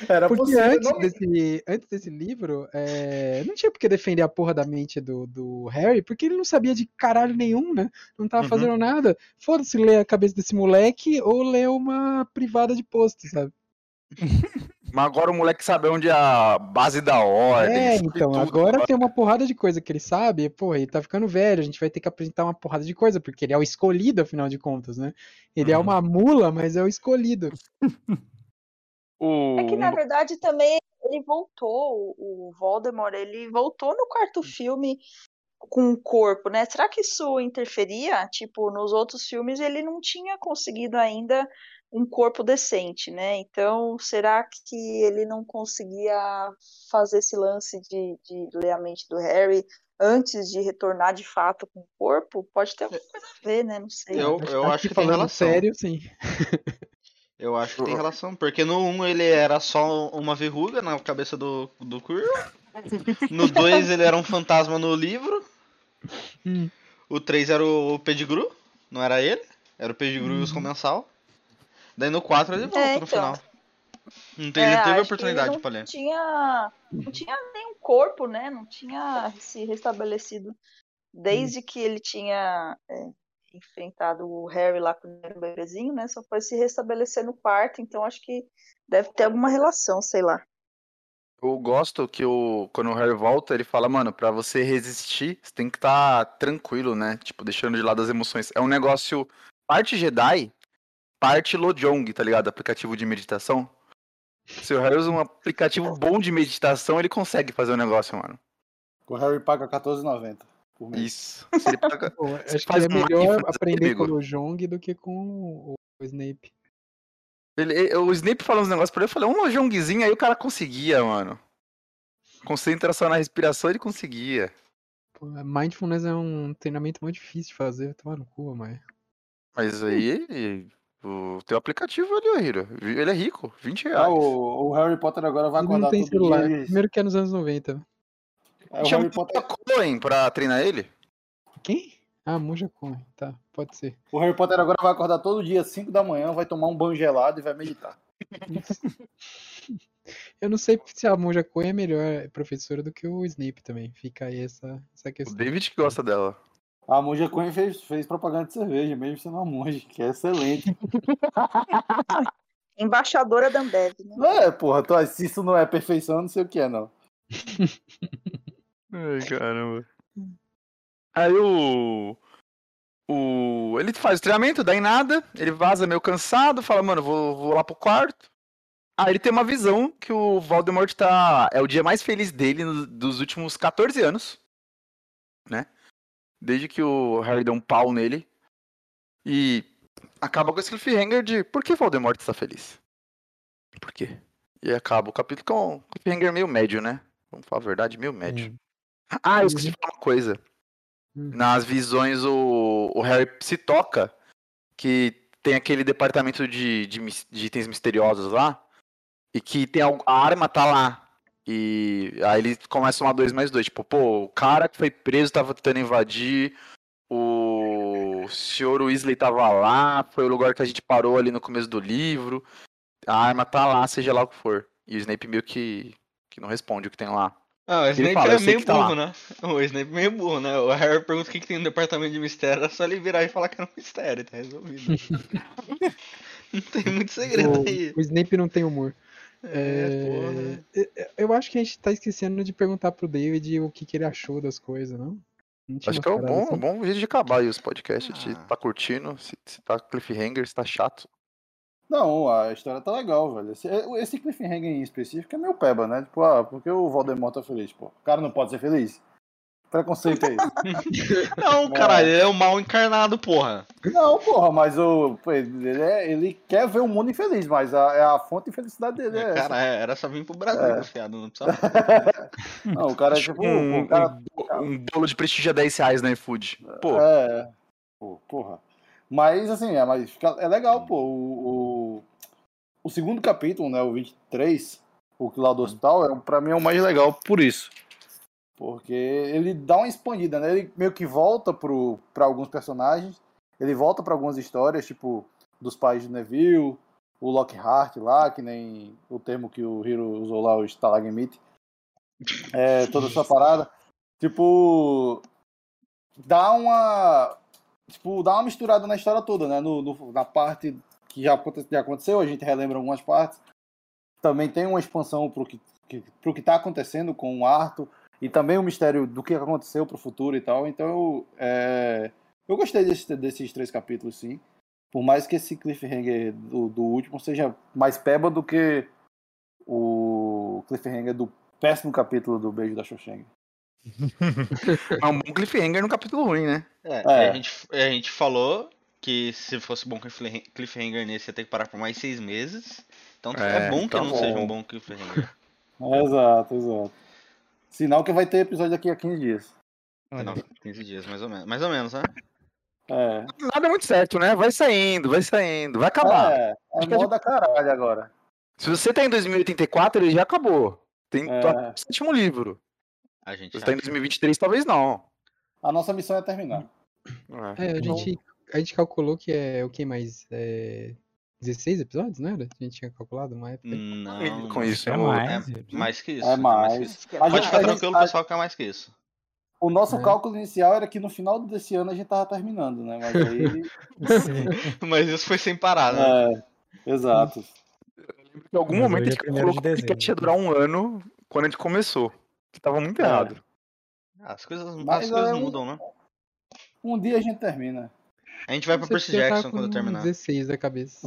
Era porque possível, antes, não? desse, antes desse livro, é, não tinha por que defender a porra da mente do, do Harry, porque ele não sabia de caralho nenhum, né? Não tava Uhum. fazendo nada. Foda-se ler a cabeça desse moleque ou ler uma privada de post, sabe? Mas agora o moleque sabe onde é a base da ordem. É, então, tudo. agora tem uma porrada de coisa que ele sabe, porra, ele tá ficando velho, a gente vai ter que apresentar uma porrada de coisa, porque ele é o escolhido, afinal de contas, né? Ele é Uhum. uma mula, mas é o escolhido. O... É que na verdade também ele voltou, o o Voldemort, ele voltou no quarto filme com o corpo, né? Será que isso interferia? Tipo, nos outros filmes ele não tinha conseguido ainda um corpo decente, né? Então, será que ele não conseguia fazer esse lance de, de ler a mente do Harry antes de retornar de fato com o corpo? Pode ter alguma coisa a ver, né? Não sei. Eu, eu acho que tem falando relação. sério, sim. Eu acho que tem relação. Porque no 1 ele era só uma verruga na cabeça do, do Quirrell. No 2 ele era um fantasma no livro. Hum. O 3 era o Pedigru, não era ele. Era o Pedigru e os comensal. Daí no 4 ele volta É, no então. final. Não tem, É, ele teve oportunidade pra ler. Tinha, não tinha nenhum corpo, né? Não tinha se restabelecido desde que ele tinha é, enfrentado o Harry lá era um bebezinho, né? Só foi se restabelecer no quarto, então acho que deve ter alguma relação, sei lá. Eu gosto que o, quando o Harry volta, ele fala, mano, pra você resistir, você tem que estar tranquilo, né? Tipo, deixando de lado as emoções. É um negócio parte Jedi, parte Lojong, tá ligado? Aplicativo de meditação. Se o Harry usa um aplicativo bom de meditação, ele consegue fazer o negócio, mano. O Harry paga R$14,90 por mês. Isso. Se ele paga- Pô, acho que faz é melhor aprender com o Jong do que com o, Snape. ele- ele- o Snape falou uns negócios pra ele, eu falei, um Lojongzinho, aí o cara conseguia, mano. Concentração na respiração, ele conseguia. Pô, Mindfulness é um treinamento muito difícil de fazer, tomar no cu, mas. Mas aí, o teu aplicativo ali, Hiro, ele é rico, 20 reais. Ah, o, o Harry Potter agora vai acordar não tem celular. dia. Primeiro que é nos anos 90. É, o Chama Harry Potter, pra treinar ele? Quem? Ah, Monja Coen. Tá, pode ser. o Harry Potter agora vai acordar todo dia às 5 da manhã, vai tomar um banho gelado e vai meditar. Eu não sei se a Monja Coen é melhor professora do que o Snape também. Fica aí essa, essa O questão. David que gosta dela. A Monja Coen fez, fez propaganda de cerveja, mesmo sendo uma monja, que é excelente. Embaixadora da Ambev, né? É, porra, tô- se isso não é perfeição, eu não sei o que é, não. Ai, caramba. Aí o. O. Ele faz o treinamento, dá em nada, ele vaza meio cansado, fala, mano, vou, vou lá pro quarto. Aí ele tem uma visão que o Voldemort tá. É o dia mais feliz dele no- dos últimos 14 anos. Né? Desde que o Harry deu um pau nele. E acaba com esse cliffhanger de por que Voldemort está feliz? Por quê? E acaba o capítulo com um cliffhanger meio médio, né? Vamos falar a verdade, meio médio. Ah, eu esqueci de falar uma coisa. Hum. Nas visões, o, o Harry se toca que tem aquele departamento de, de, de itens misteriosos lá e que tem algo- a arma tá lá. E aí ele começa uma 2 mais 2. Tipo, pô, o cara que foi preso tava tentando invadir. O senhor Weasley tava lá. Foi o lugar que a gente parou ali no começo do livro. A arma tá lá, seja lá o que for. E o Snape meio que, que não responde o que tem lá. Ah, o Snape fala, é "Eu sei meio tá burro, né? O Snape é meio burro, né? O Harry pergunta o que, que tem no departamento de mistério, é só ele virar e falar que é um mistério, tá resolvido. não tem muito segredo aí. O, o Snape não tem humor. É, porra. É, eu acho que a gente tá esquecendo de perguntar pro David o que, que ele achou das coisas, não? Acho que é um bom, assim? bom jeito de acabar aí os podcasts. Se Ah. tá curtindo, se, se tá cliffhanger, se tá chato. Não, a história tá legal, velho. Esse, esse cliffhanger em específico é meio peba, né? Tipo, ah, porque o Voldemort tá feliz, pô. O cara não pode ser feliz? Preconceito é esse. Não, caralho, ele é o mal encarnado, porra. não, porra, mas o, ele, é- ele quer ver o mundo infeliz, mas a, é a fonte de felicidade dele é essa. Cara, é, era só vir pro Brasil, É. confiado, não precisava. Não, o cara é tipo, um, o cara... um, um bolo de prestígio a 10 reais na iFood. Pô, É, pô, porra. Mas, assim, é, mas fica- é legal, pô. O, o, o segundo capítulo, né, o 23, o lá do hospital, é, pra mim é o mais legal por isso. Porque ele dá uma expandida, né? Ele meio que volta pro, pra alguns personagens, ele volta pra algumas histórias, tipo, dos pais de Neville, o Lockhart lá, que nem o termo que o Hiro usou lá, o Stalagmite. É, toda essa parada. Tipo, dá uma tipo, dá uma misturada na história toda, né? No, no- na parte que já, já aconteceu, a gente relembra algumas partes. Também tem uma expansão pro que, que, pro que tá acontecendo com o Arthur. E também o mistério do que aconteceu pro futuro e tal. Então, eu, é, eu gostei desse- desses três capítulos, sim. Por mais que esse cliffhanger do, do último seja mais peba do que o cliffhanger do péssimo capítulo do Beijo da Xoxeng. É um bom cliffhanger no capítulo ruim, né? É, É. A, gente, a gente falou que se fosse bom cliffhanger nesse ia ter que parar por mais seis meses. Então é, É, bom que então não bom. seja um bom cliffhanger. Exato, exato. Sinal que vai ter episódio daqui a 15 dias. Não, 15 dias, mais ou menos. Mais ou menos, né? É, Nada muito certo, né? Vai saindo, vai saindo, vai acabar. é, é que moda caralho agora. Se você tá em 2084, ele já acabou. Tem É. tá sétimo livro. A gente Se você tá em acha. 2023, talvez não. A nossa missão é terminar. É, a gente, a gente calculou que é o que mais? É, 16 episódios, não era? A gente tinha calculado uma época. Não, Com isso, é eu- mais. é mais que isso. É mais. isso. A Pode gente- ficar gente- tranquilo, a- pessoal, que é mais que isso. O nosso É. cálculo inicial era que no final desse ano a gente tava terminando, né? Mas aí. Mas isso foi sem parar, né? é, exato. Em algum Mas momento a é gente primeiro falou de que ia durar um ano quando a gente começou. Que tava muito É. errado. As coisas, Mas as coisas é um- mudam, né? Um dia a gente termina. A gente vai pra Percy Jackson quando com terminar. 16 da cabeça.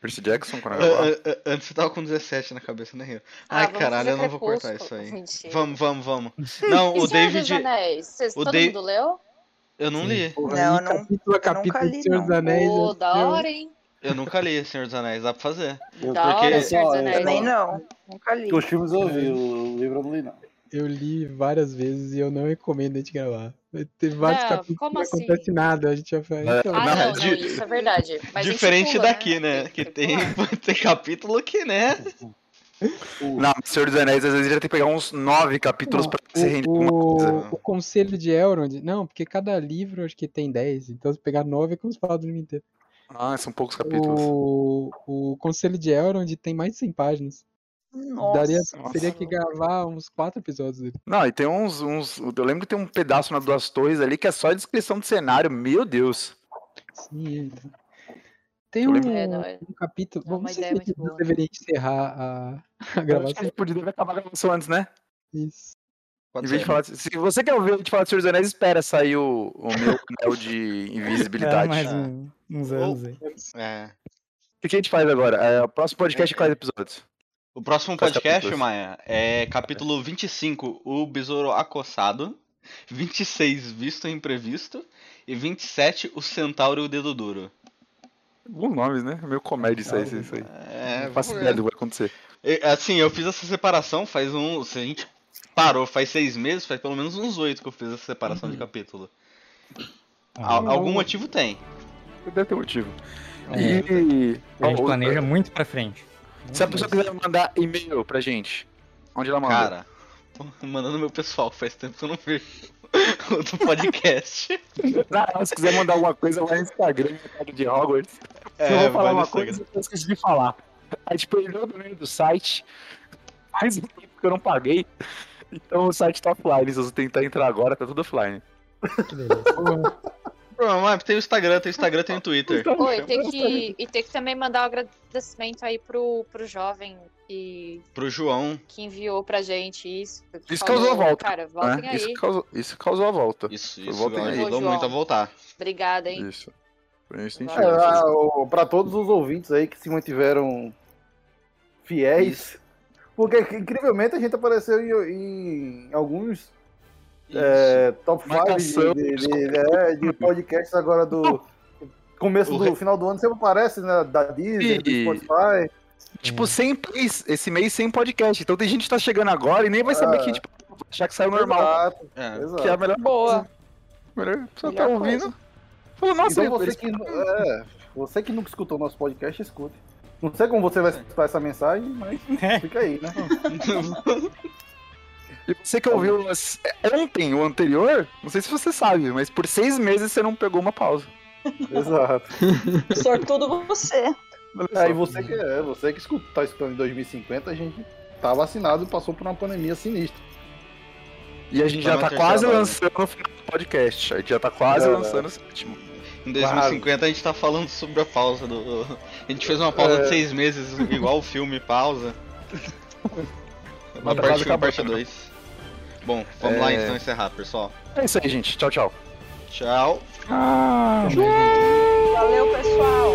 Percy Jackson, quando Ah, acabar. ah, ah, Antes você tava com 17 na cabeça, né, Rio? Ah, Ai, caralho, eu não vou cortar isso aí. Mentira. Vamos, vamos, vamos. Não, E o Senhor David. dos Anéis? Vocês, o todo Dei- mundo leu? Eu não Sim. li. Porra, Não, eu não- capítulo a nunca capítulo li, do Senhor dos não. Anéis. Ô, eu- da hora, hein? Eu nunca li Senhor dos Anéis, dá pra fazer. Eu, Da porque- hora, Senhor dos Anéis. Também não. Nunca li. Os filmes eu vi, o livro eu não li, não. Eu li várias vezes e eu não recomendo a gente gravar. Teve vários Não, capítulos como que não assim? acontece nada. A gente já faz. É, Então, Ah, Não, não, não, isso é verdade. Mas Diferente pula, daqui, né? Que tem, tem capítulo que, né? Não, Senhor dos Anéis, às vezes já tem que pegar uns nove capítulos Não, pra se render o, uma coisa. o, Conselho de Elrond. Não, porque cada livro acho que tem 10. Então se pegar 9 é como se fala do livro inteiro. Ah, são poucos capítulos. O, o Conselho de Elrond tem mais de 100 páginas. Nossa. Daria, nossa. teria que gravar uns 4 episódios dele. Não, e tem uns, uns. Eu lembro que tem um pedaço nas duas torres ali que é só descrição do cenário. Meu Deus. Sim, então. Tem um, É, não, é- um capítulo. é não sei ideia se a muito gente boa. deveria encerrar a, a Eu acho que a gravação. gente podia acabar a gravação antes, né? Isso. Pode Em vez ser. de falar, se você quer ouvir a gente falar de Senhor dos Anéis, espera sair o, o meu anel de É, invisibilidade. mais Ah. um- uns anos aí. É. O que, que a gente faz agora? É, o próximo podcast é quais episódios? O próximo podcast, capítulos? Maia, é capítulo 25, o Besouro Acossado. 26, Visto Imprevisto. E 27, o Centauro e o Dedo Duro. Bons nomes, né? É meio comédia isso aí, isso aí, isso aí. É, Não ideia do que vai acontecer. Assim, eu fiz essa separação faz um. Se a gente parou faz seis meses, faz pelo menos uns oito que eu fiz essa separação de capítulo. Al- Ah, algum motivo tem. Deve ter motivo. É. E. a gente planeja muito pra frente. Se a pessoa quiser mandar e-mail pra gente, onde ela manda? Cara, tô mandando meu pessoal, faz tempo que eu não vejo o do podcast. Ah, se quiser mandar alguma coisa, vai no Instagram, Mercado de Hogwarts. É, Se eu vou falar uma Instagram. coisa, eu esqueci de falar. A gente perdeu o domínio do site. Faz um tempo que eu não paguei. Então o site tá offline. Se você tentar entrar agora, tá tudo offline. Que beleza. Mas tem o Instagram, tem o Instagram, tem o Twitter. Oi, tem que, e tem que também mandar um agradecimento aí pro, pro jovem que, Pro João. que enviou pra gente isso. Isso falou, causou a volta, Cara, voltem né? aí. Isso, causou, isso causou a volta. Isso, isso Voltem aí. ajudou muito a voltar. Obrigada, hein? Isso. Foi isso que a gente Valeu. É, ah, o- pra todos os ouvintes aí que se mantiveram fiéis. Porque incrivelmente a gente apareceu em, em alguns Isso. É, top 5 Marcação. de, de, de, é, de podcasts agora do começo O do re- final do ano, sempre aparece, né? Da Disney, do E- Spotify. Tipo, sem esse mês sem podcast. Então tem gente que tá chegando agora e nem vai saber Ah. que, tipo, achar que saiu normal. Exato, É. exato. Que é a melhor Boa. Melhor, só tá ouvindo. coisa. Falou, nossa, Então você que, é, você que nunca escutou nosso podcast, escute. Não sei como você vai escutar essa mensagem, mas É. fica aí, né? E você que ouviu as- ontem o anterior, não sei se você sabe, mas por seis meses você não pegou uma pausa. Exato. Sortudo você. Aí só. você que é, você que escuta, tá escutando em 2050, a gente tá vacinado e passou por uma pandemia sinistra. E a gente já tá quase lançando do podcast. A gente já tá quase É. lançando o sétimo. Em 2050 a gente tá falando sobre a pausa do. A gente fez uma pausa É. de seis meses, igual o filme pausa. Uma Tá parte quase 1 e parte acabando. 2. Bom, vamos é... lá então encerrar, pessoal. É isso aí, gente. Tchau, tchau. Tchau. Ah, tchau. Valeu, pessoal.